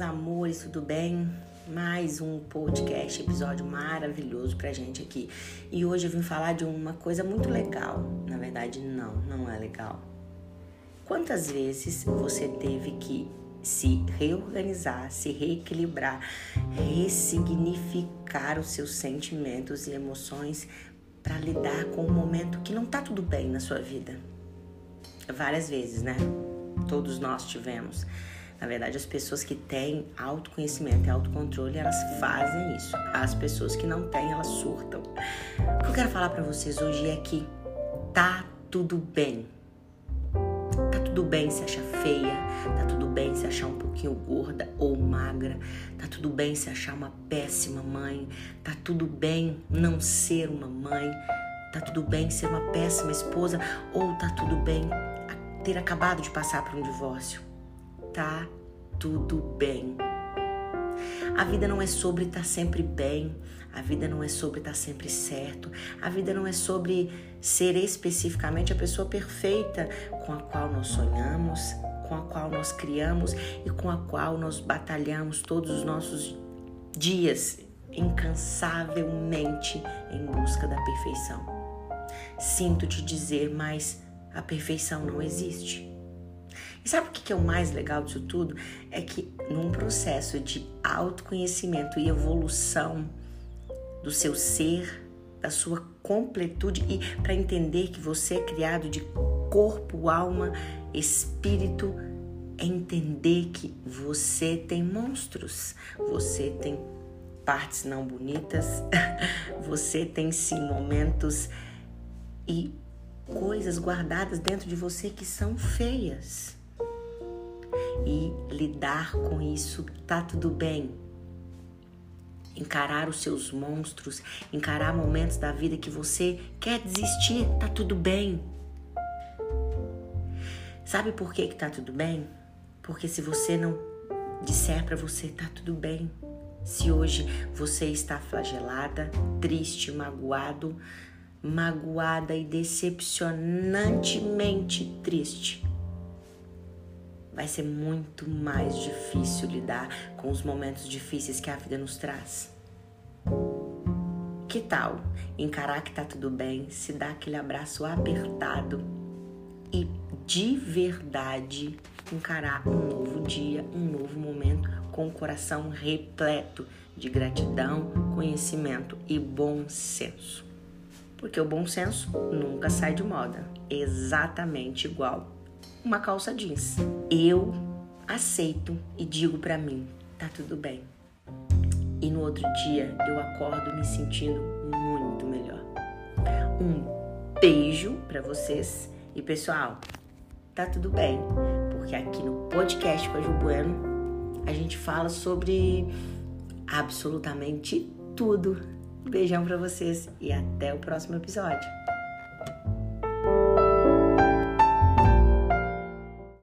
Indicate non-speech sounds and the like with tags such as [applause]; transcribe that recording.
amores, tudo bem? Mais um podcast, episódio maravilhoso pra gente aqui. E hoje eu vim falar de uma coisa muito legal. Na verdade, não, não é legal. Quantas vezes você teve que se reorganizar, se reequilibrar, ressignificar os seus sentimentos e emoções para lidar com um momento que não tá tudo bem na sua vida? Várias vezes, né? Todos nós tivemos. Na verdade, as pessoas que têm autoconhecimento e autocontrole, elas fazem isso. As pessoas que não têm, elas surtam. O que eu quero falar para vocês hoje é que tá tudo bem. Tá tudo bem se achar feia, tá tudo bem se achar um pouquinho gorda ou magra, tá tudo bem se achar uma péssima mãe, tá tudo bem não ser uma mãe, tá tudo bem ser uma péssima esposa ou tá tudo bem ter acabado de passar por um divórcio. Tá tudo bem. A vida não é sobre estar tá sempre bem, a vida não é sobre estar tá sempre certo, a vida não é sobre ser especificamente a pessoa perfeita com a qual nós sonhamos, com a qual nós criamos e com a qual nós batalhamos todos os nossos dias incansavelmente em busca da perfeição. Sinto te dizer, mas a perfeição não existe. E sabe o que é o mais legal disso tudo? É que num processo de autoconhecimento e evolução do seu ser, da sua completude e para entender que você é criado de corpo, alma, espírito, é entender que você tem monstros, você tem partes não bonitas, [laughs] você tem sim momentos e coisas guardadas dentro de você que são feias. E lidar com isso tá tudo bem. Encarar os seus monstros, encarar momentos da vida que você quer desistir, tá tudo bem. Sabe por que que tá tudo bem? Porque se você não disser para você tá tudo bem, se hoje você está flagelada, triste, magoado, magoada e decepcionantemente triste. Vai ser muito mais difícil lidar com os momentos difíceis que a vida nos traz. Que tal encarar que tá tudo bem, se dar aquele abraço apertado e de verdade encarar um novo dia, um novo momento com o coração repleto de gratidão, conhecimento e bom senso porque o bom senso nunca sai de moda, exatamente igual uma calça jeans. Eu aceito e digo para mim, tá tudo bem. E no outro dia eu acordo me sentindo muito melhor. Um beijo para vocês e pessoal, tá tudo bem, porque aqui no podcast com a Ju Bueno a gente fala sobre absolutamente tudo Beijão para vocês e até o próximo episódio.